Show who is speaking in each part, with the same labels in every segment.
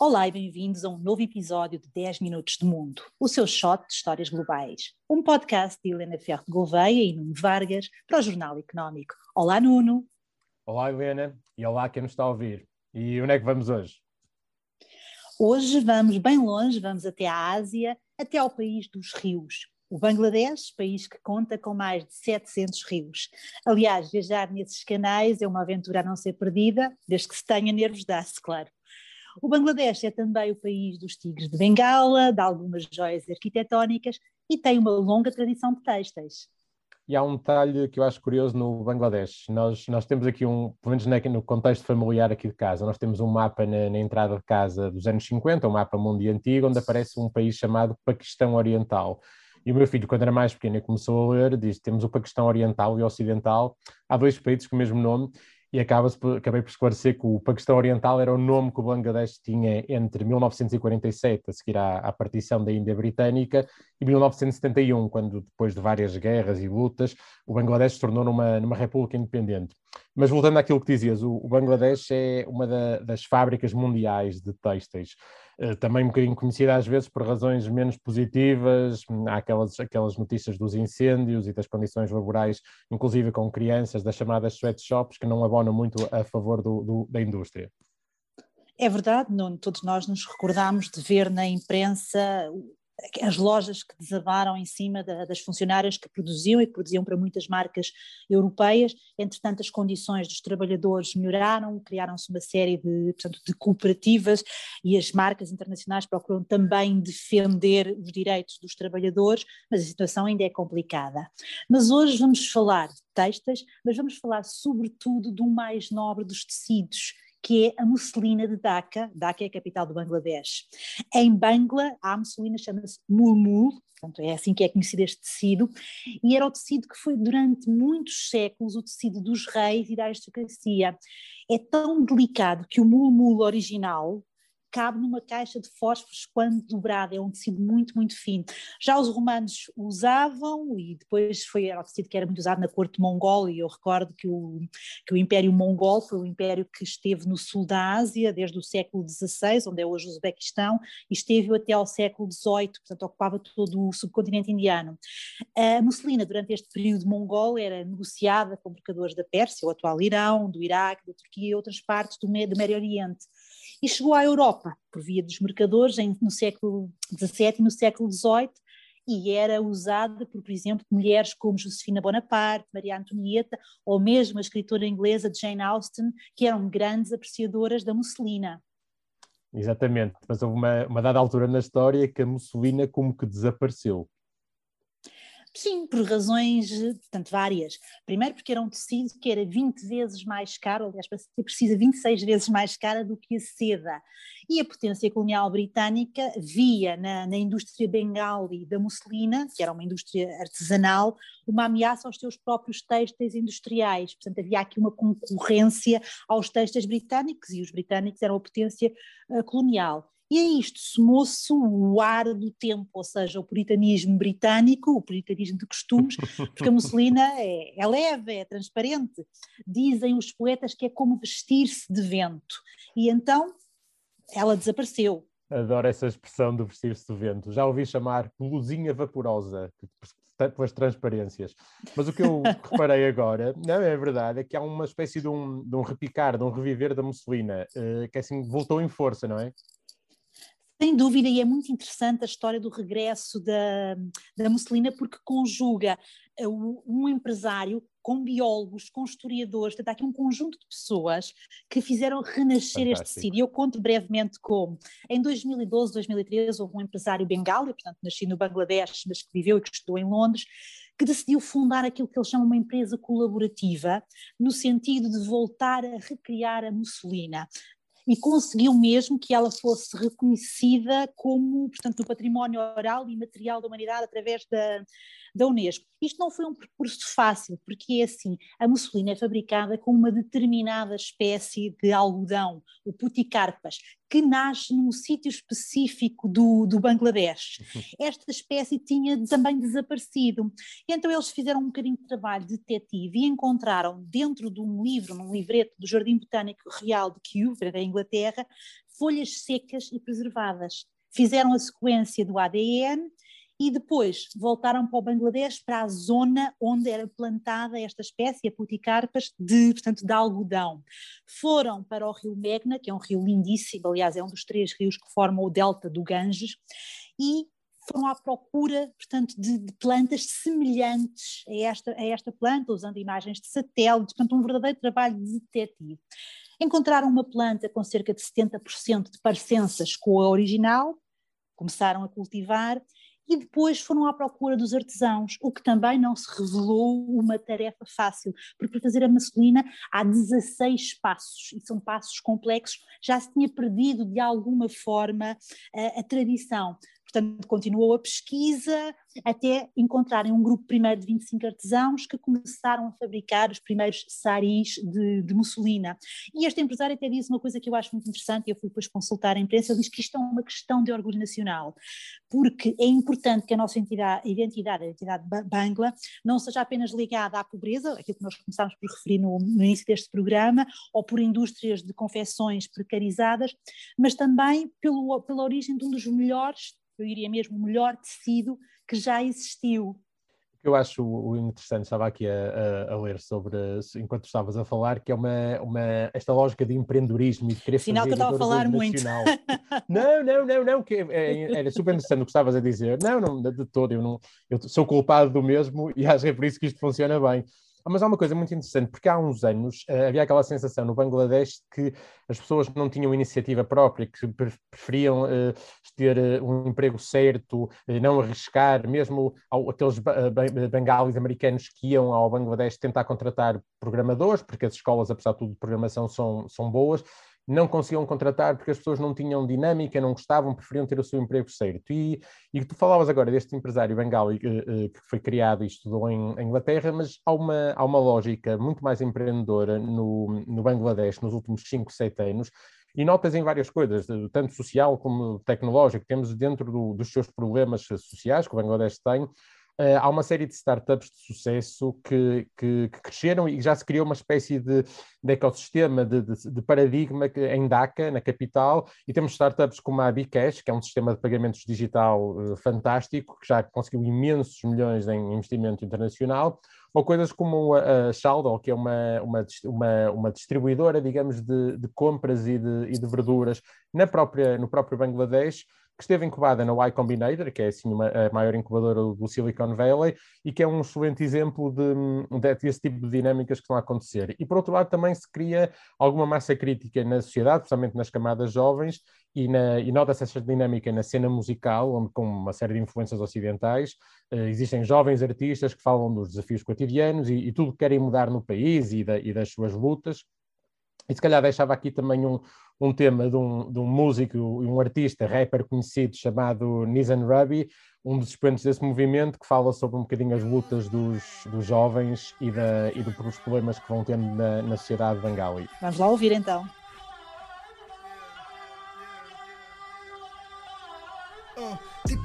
Speaker 1: Olá e bem-vindos a um novo episódio de 10 Minutos de Mundo, o seu shot de histórias globais. Um podcast de Helena Ferro de Gouveia e Nuno Vargas para o Jornal Económico. Olá, Nuno.
Speaker 2: Olá, Helena, e olá quem nos está a ouvir. E onde é que vamos hoje?
Speaker 1: Hoje vamos bem longe, vamos até a Ásia, até ao país dos rios. O Bangladesh, país que conta com mais de 700 rios. Aliás, viajar nesses canais é uma aventura a não ser perdida, desde que se tenha nervos dá-se, claro. O Bangladesh é também o país dos tigres de Bengala, de algumas joias arquitetónicas e tem uma longa tradição de têxteis.
Speaker 2: E há um detalhe que eu acho curioso no Bangladesh. Nós, nós temos aqui um, pelo menos no contexto familiar aqui de casa, nós temos um mapa na, na, entrada de casa dos anos 50, um mapa mundo antigo, onde aparece um país chamado Paquistão Oriental. E o meu filho, quando era mais pequeno começou a ler, diz: temos o Paquistão Oriental e Ocidental, há dois países com o mesmo nome, e acaba acabei por esclarecer que o Paquistão Oriental era o nome que o Bangladesh tinha entre 1947, a seguir à, à, partição da Índia Britânica, e 1971, quando, depois de várias guerras e lutas, o Bangladesh se tornou numa, numa república independente. Mas voltando àquilo que dizias, o, o Bangladesh é uma da, das fábricas mundiais de têxteis. Eh, também um bocadinho conhecida às vezes por razões menos positivas, há aquelas, aquelas notícias dos incêndios e das condições laborais, inclusive com crianças, das chamadas sweatshops, que não abonam muito a favor do, do, da indústria.
Speaker 1: É verdade, Nuno, todos nós nos recordamos de ver na imprensa as lojas que desabaram em cima da, das funcionárias que produziam e que produziam para muitas marcas europeias. Entretanto, as condições dos trabalhadores melhoraram, criaram-se uma série de, portanto, de cooperativas e as marcas internacionais procuram também defender os direitos dos trabalhadores, mas a situação ainda é complicada. Mas hoje vamos falar de textas, mas vamos falar sobretudo do mais nobre dos tecidos, que é a musselina de Dhaka. Dhaka é a capital do Bangladesh. Em Bangla, a musselina chama-se mulmul, portanto é assim que é conhecido este tecido, e era o tecido que foi durante muitos séculos o tecido dos reis e da aristocracia. É tão delicado que o mulmul original, cabe numa caixa de fósforos quando dobrada, é um tecido muito, muito fino. Já os romanos usavam, e depois foi, era o tecido que era muito usado na corte mongol, e eu recordo que o, que o Império Mongol foi o império que esteve no sul da Ásia, desde o século XVI, onde é hoje o Uzbequistão, e esteve até ao século XVIII, portanto ocupava todo o subcontinente indiano. A musselina, durante este período mongol, era negociada com mercadores da Pérsia, o atual Irão, do Iraque, da Turquia e outras partes do, do Médio Oriente e chegou à Europa por via dos mercadores em, no século XVII e no século XVIII e era usada por, por exemplo, mulheres como Josefina Bonaparte, Maria Antonieta ou mesmo a escritora inglesa Jane Austen, que eram grandes apreciadoras da musselina.
Speaker 2: Exatamente, mas houve uma, uma dada altura na história que a musselina como que desapareceu.
Speaker 1: Sim, por razões, portanto, várias. Primeiro porque era um tecido que era 20 vezes mais caro, aliás, para ser precisa 26 vezes mais cara do que a seda. E a potência colonial britânica via na, na indústria bengali da musselina, que era uma indústria artesanal, uma ameaça aos seus próprios textos industriais. Portanto, havia aqui uma concorrência aos textos britânicos e os britânicos eram a potência uh, colonial. E a isto somou-se o ar do tempo, ou seja, o puritanismo britânico, o puritanismo de costumes, porque a musselina é, é leve, é transparente. Dizem os poetas que é como vestir-se de vento. E então ela desapareceu.
Speaker 2: Adoro essa expressão de vestir-se de vento. Já ouvi chamar blusinha vaporosa, pelas transparências. Mas o que eu reparei agora, não é verdade, é que há uma espécie de um, de um repicar, de um reviver da musselina, uh, que assim voltou em força, não é?
Speaker 1: Sem dúvida, e é muito interessante a história do regresso da, da Mussolina, porque conjuga eh, um empresário com biólogos, com historiadores, portanto, há aqui um conjunto de pessoas que fizeram renascer Fantástico. este. E eu conto brevemente como. Em 2012, 2013, houve um empresário bengali, portanto, nascido no Bangladesh, mas que viveu e que estudou em Londres, que decidiu fundar aquilo que eles chamam uma empresa colaborativa, no sentido de voltar a recriar a mussolina e conseguiu mesmo que ela fosse reconhecida como, portanto, no património oral e material da humanidade através da, da Unesco. Isto não foi um percurso fácil, porque é assim, a mussolina é fabricada com uma determinada espécie de algodão, o puticarpas, que nasce num sítio específico do, do Bangladesh. Esta espécie tinha também desaparecido. E então eles fizeram um bocadinho de trabalho detetive e encontraram dentro de um livro, num livreto do Jardim Botânico Real de Kew, da Inglaterra, folhas secas e preservadas. Fizeram a sequência do ADN e depois voltaram para o Bangladesh, para a zona onde era plantada esta espécie, a puticarpas, de, portanto, de algodão. Foram para o rio Megna, que é um rio lindíssimo, aliás, é um dos três rios que formam o delta do Ganges, e foram à procura, portanto, de, de, plantas semelhantes a esta, a esta planta, usando imagens de satélite, portanto, um verdadeiro trabalho de detetive. Encontraram uma planta com cerca de 70% de parecenças com a original, começaram a cultivar e depois foram à procura dos artesãos, o que também não se revelou uma tarefa fácil, porque para fazer a masculina há 16 passos, e são passos complexos, já se tinha perdido de alguma forma a, a tradição. Portanto, continuou a pesquisa até encontrarem um grupo primeiro de 25 artesãos que começaram a fabricar os primeiros saris de, de mussolina. E este empresário até diz uma coisa que eu acho muito interessante, e eu fui depois consultar a imprensa, ele diz que isto é uma questão de orgulho nacional, porque é importante que a nossa entidade, identidade, a identidade Bangla, não seja apenas ligada à pobreza, aquilo que nós começámos por referir no, no início deste programa, ou por indústrias de confecções precarizadas, mas também pelo, pela origem de um dos melhores eu diria mesmo, o melhor tecido que já existiu.
Speaker 2: O que eu acho interessante, estava aqui a, a, a, ler sobre, enquanto estavas a falar, que é uma, uma, esta lógica de empreendedorismo e de querer
Speaker 1: Sinal fazer que eu estava a falar muito.
Speaker 2: não, não, não, não, que é, é, era super interessante o que estavas a dizer. Não, não, de todo, eu, não, eu sou culpado do mesmo e acho que é por isso que isto funciona bem. Ah, mas há uma coisa muito interessante, porque há uns anos uh, havia aquela sensação no Bangladesh que as pessoas não tinham iniciativa própria, que preferiam uh, ter uh, um emprego certo, não arriscar, mesmo ao, aqueles bengalis americanos que iam ao Bangladesh tentar contratar programadores, porque as escolas, apesar de tudo, de programação são, são boas, não conseguiam contratar porque as pessoas não tinham dinâmica, não gostavam, preferiam ter o seu emprego certo. E, e tu falavas agora deste empresário bengali que, eh, que foi criado e estudou em, em, Inglaterra, mas há uma, há uma lógica muito mais empreendedora no, no Bangladesh nos últimos 5, 7 anos, e notas em várias coisas, tanto social como tecnológico. Temos dentro do, dos seus problemas sociais que o Bangladesh tem, Uh, há uma série de startups de sucesso que, que, que, cresceram e já se criou uma espécie de, de ecossistema, de, de, de, paradigma que, em Dhaka, na capital, e temos startups como a Bcash, que é um sistema de pagamentos digital uh, fantástico, que já conseguiu imensos milhões em investimento internacional, ou coisas como a, a Shaldo, que é uma, uma, uma, uma distribuidora, digamos, de, de compras e de, e de verduras na própria, no próprio Bangladesh, que esteve incubada na Y Combinator, que é assim uma, a maior incubadora do Silicon Valley, e que é um excelente exemplo de, de, desse tipo de dinâmicas que estão a acontecer. E por outro lado, também se cria alguma massa crítica na sociedade, especialmente nas camadas jovens, e, na, e nota-se essa dinâmica na cena musical, onde com uma série de influências ocidentais, eh, existem jovens artistas que falam dos desafios cotidianos e, e tudo que querem mudar no país e, da, e das suas lutas. E se calhar deixava aqui também um, um tema de um, de um músico e um artista rapper conhecido chamado Nizan Rabi, um dos expoentes desse movimento, que fala sobre um bocadinho as lutas dos, dos jovens e, da, e dos problemas que vão tendo na, na sociedade bengali.
Speaker 1: Vamos lá ouvir então.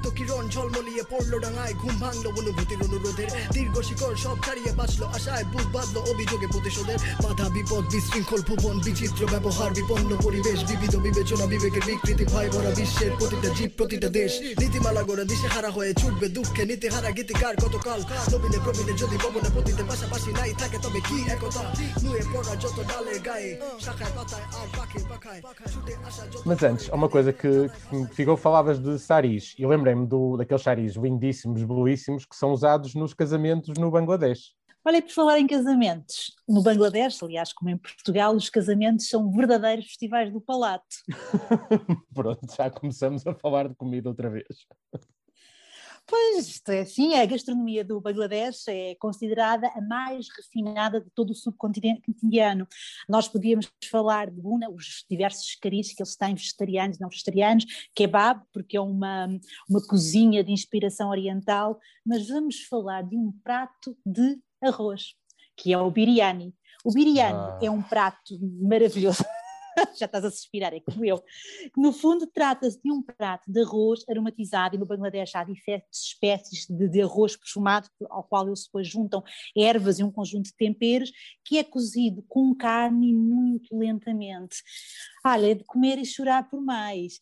Speaker 1: দীপ্ত কিরণ ঝলমলিয়ে পড়ল ডাঙায় ঘুম ভাঙলো অনুভূতির অনুরোধের। দীর্ঘ শিকড় সব ছাড়িয়ে বাঁচলো আশায় বুক বাঁধলো অভিযোগে প্রতিশোধের। বাধা বিপদ বিশৃঙ্খল ভুবন বিচিত্র ব্যবহার বিপন্ন পরিবেশ বিবিধ বিবেচনা বিবেকের বিকৃতি ভয় ভরা বিশ্বের প্রতিটা জীব প্রতিটা দেশ। নীতিমালা গড়ে দিশে হারা হয়ে ছুটবে দুঃখে নীতি হারা গীতিকার কতকাল? নবীনে প্রবীণে যদি ভবনে পতিতে পাশাপাশি নাই থাকে তবে কি একতা? নুয়ে পড়া যত ডালে গায়ে শাখায় পাতায় আর পাখির পাখায় ছুটে আসা Mas antes, uma coisa que, que ficou, falavas de saris. Eu lembrei-me daqueles saris lindíssimos, belíssimos, que são usados nos casamentos no Bangladesh. Olha, por falar em casamentos, no Bangladesh, aliás, como em Portugal, os casamentos são verdadeiros festivais do palato.
Speaker 2: Pronto, já começamos a falar de comida outra vez.
Speaker 1: Pois, é assim, a gastronomia do Bangladesh é considerada a mais refinada de todo o subcontinente indiano. Nós podíamos falar de Buna, os diversos caris que eles têm, vegetarianos e não vegetarianos, kebab, porque é uma, uma cozinha de inspiração oriental, mas vamos falar de um prato de arroz, que é o biryani. O biryani ah. é um prato maravilhoso. já estás a suspirar, é como eu. No fundo, trata-se de um prato de arroz aromatizado e no Bangladesh há diferentes espécies de, de arroz perfumado, ao qual eles depois juntam ervas e um conjunto de temperos, que é cozido com carne muito lentamente. Olha, é de comer e chorar por mais.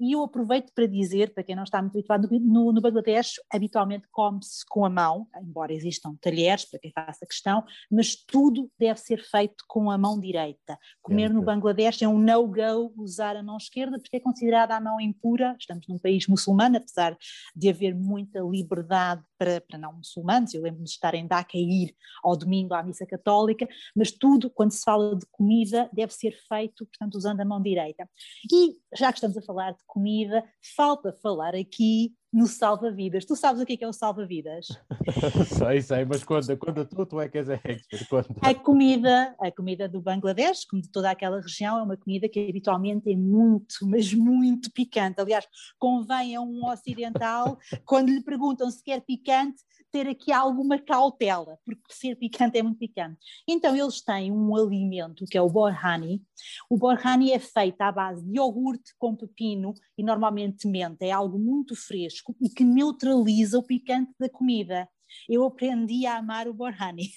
Speaker 1: E eu aproveito para dizer, para quem não está muito habituado, no, no Bangladesh habitualmente come-se com a mão, embora existam talheres para quem faça questão, mas tudo deve ser feito com a mão direita. Comer no Bangladesh é um no-go usar a mão esquerda porque é considerada a mão impura, estamos num país muçulmano, apesar de haver muita liberdade para, para não muçulmanos, eu lembro-me de estar em Dhaka e ir ao domingo à missa católica, mas tudo, quando se fala de comida, deve ser feito, portanto, usando a mão direita. E, já que estamos a falar de comida, falta falar aqui no salva-vidas. Tu sabes o que é, que é o salva-vidas?
Speaker 2: sei, sei, mas conta, conta tu, tu é que és a expert, conta.
Speaker 1: A comida, a comida do Bangladesh, como de toda aquela região, é uma comida que habitualmente é muito, mas muito picante. Aliás, convém a um ocidental, quando lhe perguntam se quer picante, ter aqui alguma cautela, porque ser picante é muito picante. Então eles têm um alimento que é o borhani. O borhani é feito à base de iogurte com pepino e normalmente menta, é algo muito fresco e que neutraliza o picante da comida eu aprendi a amar o Borhani.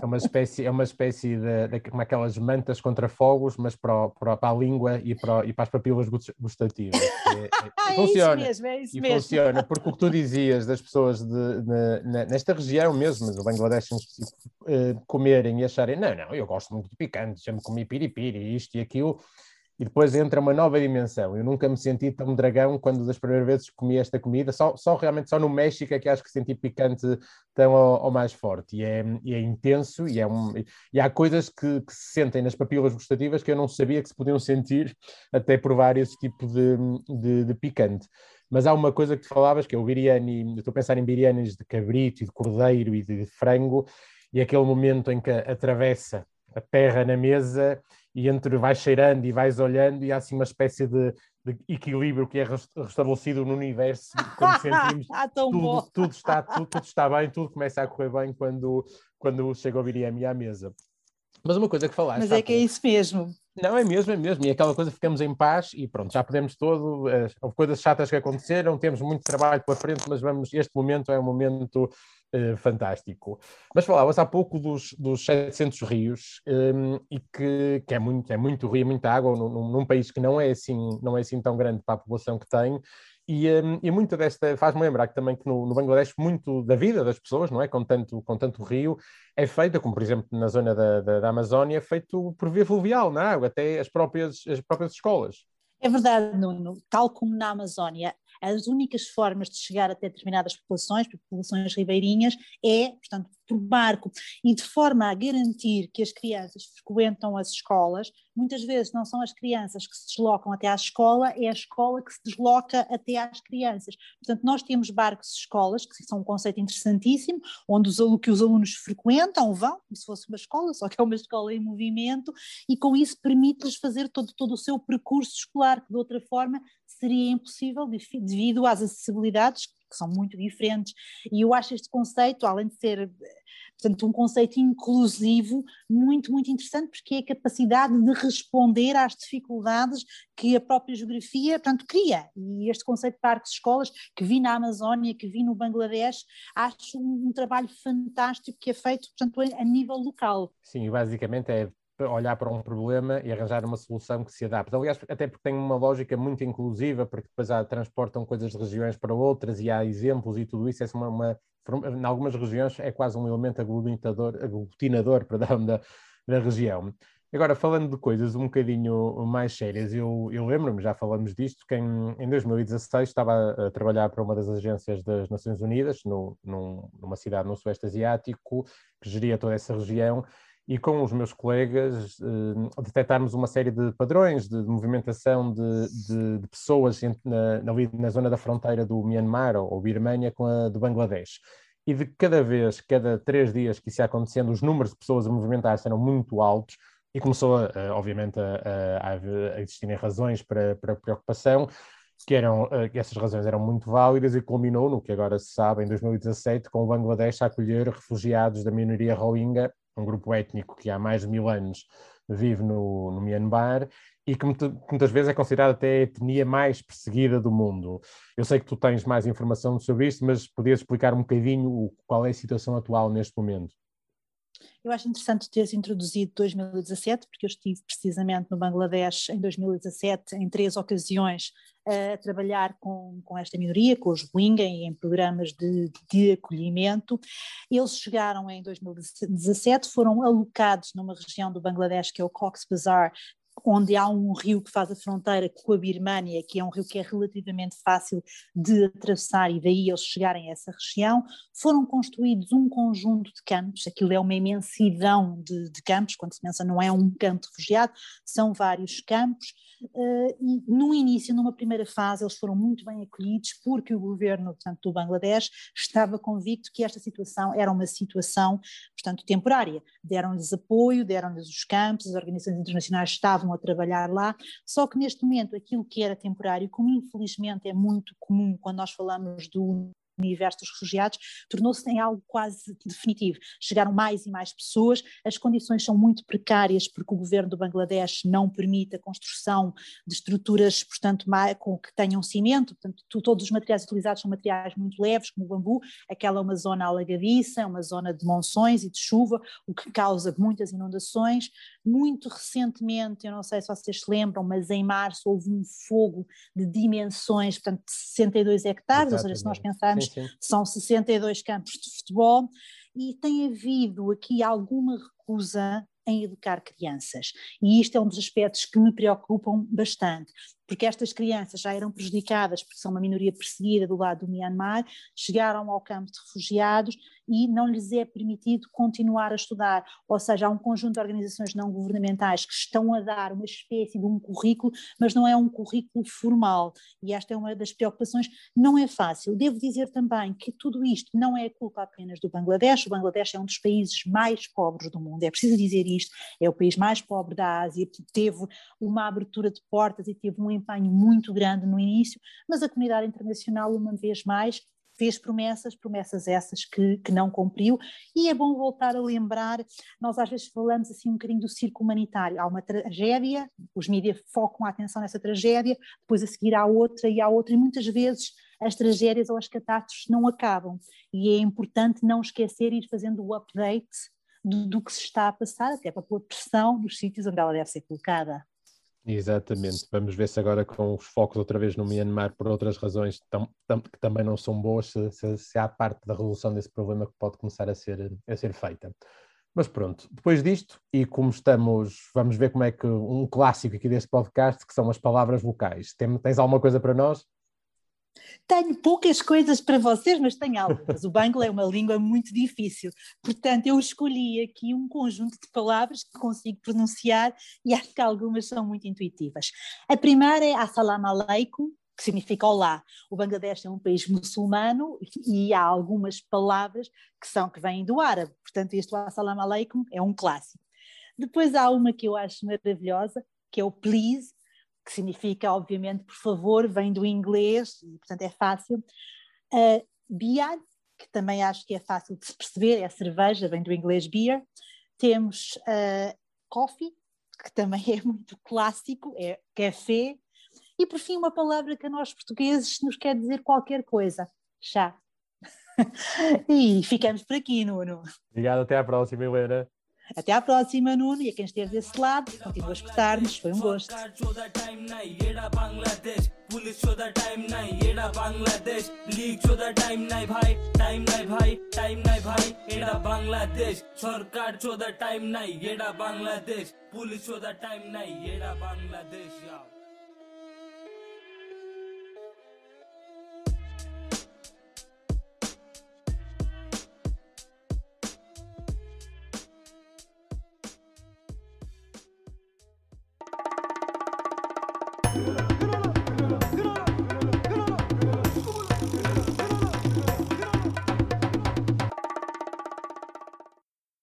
Speaker 2: É uma espécie, é uma espécie de, de como aquelas mantas contra fogos, mas para, para, para a língua e para, e para as papilas gustativas.
Speaker 1: É, é, é funciona, isso mesmo, é isso
Speaker 2: e
Speaker 1: mesmo.
Speaker 2: funciona, porque o que tu dizias das pessoas de, de, nesta região mesmo, no Bangladesh uh, comerem e acharem, não, não, eu gosto muito de picante, já me comi piripiri, isto e aquilo, e depois entra uma nova dimensão. Eu nunca me senti tão dragão quando das primeiras vezes comi esta comida, só, só realmente só no México é que acho que senti picante tão ao mais forte. E é, e é intenso e, é um, e há coisas que, que, se sentem nas papilas gustativas que eu não sabia que se podiam sentir até provar esse tipo de, de, de picante. Mas há uma coisa que tu falavas, que é o biryani, estou a pensar em biryanis de cabrito e de cordeiro e de frango, e aquele momento em que atravessa a terra na mesa e entre vais cheirando e vais olhando e há assim uma espécie de, de equilíbrio que é restabelecido no universo quando sentimos ah, tudo, tudo, está, tudo, tudo, está bem, tudo começa a correr bem quando, quando chega o BDM à mesa. Mas uma coisa que falaste...
Speaker 1: Mas é que é isso mesmo.
Speaker 2: Não, é mesmo, é mesmo. E aquela coisa, ficamos em paz e pronto, já podemos todo. Houve coisas chatas que aconteceram, temos muito trabalho pela frente, mas vamos, este momento é um momento uh, fantástico. Mas falavas há pouco dos, dos 700 rios um, e que, que, é, muito, é muito rio, muita água num, num, país que não é, assim, não é assim tão grande para a população que tem. E, um, e muita desta faz-me lembrar que também que no, no, Bangladesh muito da vida das pessoas, não é, com tanto com tanto rio, é feita, como por exemplo na zona da, da, da Amazónia, é feito por via fluvial na água, até as próprias as próprias escolas.
Speaker 1: É verdade, Nuno. Tal como na Amazónia, as únicas formas de chegar até determinadas populações, populações ribeirinhas, é, portanto, por barco. E de forma a garantir que as crianças frequentam as escolas, muitas vezes não são as crianças que se deslocam até à escola, é a escola que se desloca até às crianças. Portanto, nós temos barcos escolas, que são um conceito interessantíssimo, onde os, que os alunos frequentam, vão, como se fosse uma escola, só que é uma escola em movimento, e com isso permite-lhes fazer todo, todo o seu percurso escolar, que de outra forma seria impossível devido às acessibilidades que são muito diferentes. E eu acho este conceito, além de ser portanto, um conceito inclusivo muito, muito interessante, porque é a capacidade de responder às dificuldades que a própria geografia, portanto, cria. E este conceito de parques escolas, que vi na Amazónia, que vi no Bangladesh, acho um, um trabalho fantástico que é feito, portanto, a nível local.
Speaker 2: Sim, basicamente é olhar para um problema e arranjar uma solução que se adapte. Aliás, até porque tem uma lógica muito inclusiva, porque depois há, transportam coisas de regiões para outras e há exemplos e tudo isso. É uma, uma em algumas regiões é quase um elemento aglutinador, aglutinador perdão, da, da região. Agora, falando de coisas um bocadinho mais sérias, eu, eu lembro-me, já falamos disto, que em, em 2016 estava a, trabalhar para uma das agências das Nações Unidas, no, num, numa cidade no Sueste Asiático, que geria toda essa região, e com os meus colegas uh, detectarmos uma série de padrões de, movimentação de, de, de pessoas na, na, na, zona da fronteira do Myanmar ou, ou Birmânia com a do Bangladesh. E de cada vez, cada três dias que isso ia acontecendo, os números de pessoas a movimentar-se eram muito altos e começou, a, obviamente, a, a, a existirem razões para, para preocupação, que eram, eh, essas razões eram muito válidas e culminou no que agora se sabe, em 2017, com o Bangladesh a acolher refugiados da minoria Rohingya um grupo étnico que há mais de mil anos vive no, no Myanmar e que muitas vezes é considerada até a etnia mais perseguida do mundo. Eu sei que tu tens mais informação sobre isto, mas podias explicar um bocadinho qual é a situação atual neste momento?
Speaker 1: Eu acho interessante teres introduzido 2017, porque eu estive precisamente no Bangladesh em 2017, em três ocasiões, a trabalhar com, com esta minoria, com os Rohingya, em programas de, de acolhimento. Eles chegaram em 2017, foram alocados numa região do Bangladesh que é o Cox's Bazar, onde há um rio que faz a fronteira com a Birmânia, que é um rio que é relativamente fácil de atravessar e daí eles chegarem a essa região, foram construídos um conjunto de campos, aquilo é uma imensidão de, de campos, quando se pensa não é um campo de refugiado, são vários campos, uh, e no início, numa primeira fase, eles foram muito bem acolhidos porque o governo, portanto, do Bangladesh estava convicto que esta situação era uma situação, portanto, temporária, deram-lhes apoio, deram-lhes os campos, as organizações internacionais estavam estavam a trabalhar lá, só que neste momento aquilo que era temporário, como infelizmente é muito comum quando nós falamos do universo dos refugiados, tornou-se em algo quase definitivo. Chegaram mais e mais pessoas, as condições são muito precárias porque o governo do Bangladesh não permite a construção de estruturas, portanto, com que tenham cimento, portanto, todos os materiais utilizados são materiais muito leves, como o bambu, aquela é uma zona alagadiça, é uma zona de monções e de chuva, o que causa muitas inundações. Muito recentemente, eu não sei se vocês se lembram, mas em março houve um fogo de dimensões, portanto, de 62 hectares, Exatamente. ou seja, se nós pensarmos são 62 campos de futebol, e tem havido aqui alguma recusa em educar crianças. E isto é um dos aspectos que me preocupam bastante, porque estas crianças já eram prejudicadas, porque são uma minoria perseguida do lado do Myanmar, chegaram ao campo de refugiados e não lhes é permitido continuar a estudar. Ou seja, há um conjunto de organizações não governamentais que estão a dar uma espécie de um currículo, mas não é um currículo formal. E esta é uma das preocupações. Não é fácil. Devo dizer também que tudo isto não é culpa apenas do Bangladesh. O Bangladesh é um dos países mais pobres do mundo. É preciso dizer isto. É o país mais pobre da Ásia. Teve uma abertura de portas e teve um empenho muito grande no início, mas a comunidade internacional, uma vez mais, fez promessas, promessas essas que, que não cumpriu, e é bom voltar a lembrar, nós às vezes falamos assim um bocadinho do circo humanitário, há uma tragédia, os mídias focam a atenção nessa tragédia, depois a seguir há outra e há outra, e muitas vezes as tragédias ou as catástrofes não acabam, e é importante não esquecer e ir fazendo o update do, do que se está a passar, até para pôr pressão nos sítios onde ela deve ser colocada.
Speaker 2: Exatamente. Vamos ver se agora com os focos outra vez no Myanmar por outras razões tam, tam, que também não são boas, se, se, se, há parte da resolução desse problema que pode começar a ser, a ser feita. Mas pronto, depois disto, e como estamos, vamos ver como é que um clássico aqui deste podcast, que são as palavras vocais. Tem, tens alguma coisa para nós?
Speaker 1: Tenho poucas coisas para vocês, mas tenho algumas. O Bangla é uma língua muito difícil, portanto, eu escolhi aqui um conjunto de palavras que consigo pronunciar e acho que algumas são muito intuitivas. A primeira é Assalamu alaikum, que significa olá. O Bangladesh é um país muçulmano e há algumas palavras que são que vêm do árabe, portanto, este Assalamu alaikum é um clássico. Depois há uma que eu acho maravilhosa, que é o please, que significa, obviamente, por favor, vem do inglês, e portanto é fácil. Uh, beer, que também acho que é fácil de se perceber, é cerveja, vem do inglês beer. Temos uh, coffee, que também é muito clássico, é café. E por fim, uma palavra que a nós portugueses nos quer dizer qualquer coisa: chá. e ficamos por aqui, Nuno.
Speaker 2: Obrigado, até à próxima, Helena.
Speaker 1: Até à próxima, Nuno, e a quem esteve desse lado, continua a escutar-nos, foi um gosto. Police চোদার টাইম নাই এরা বাংলাদেশ লিগ চোদার টাইম নাই ভাই টাইম নাই ভাই টাইম নাই ভাই এরা বাংলাদেশ সরকার চোদার টাইম নাই এরা বাংলাদেশ পুলিশ চোদার টাইম নাই এরা বাংলাদেশ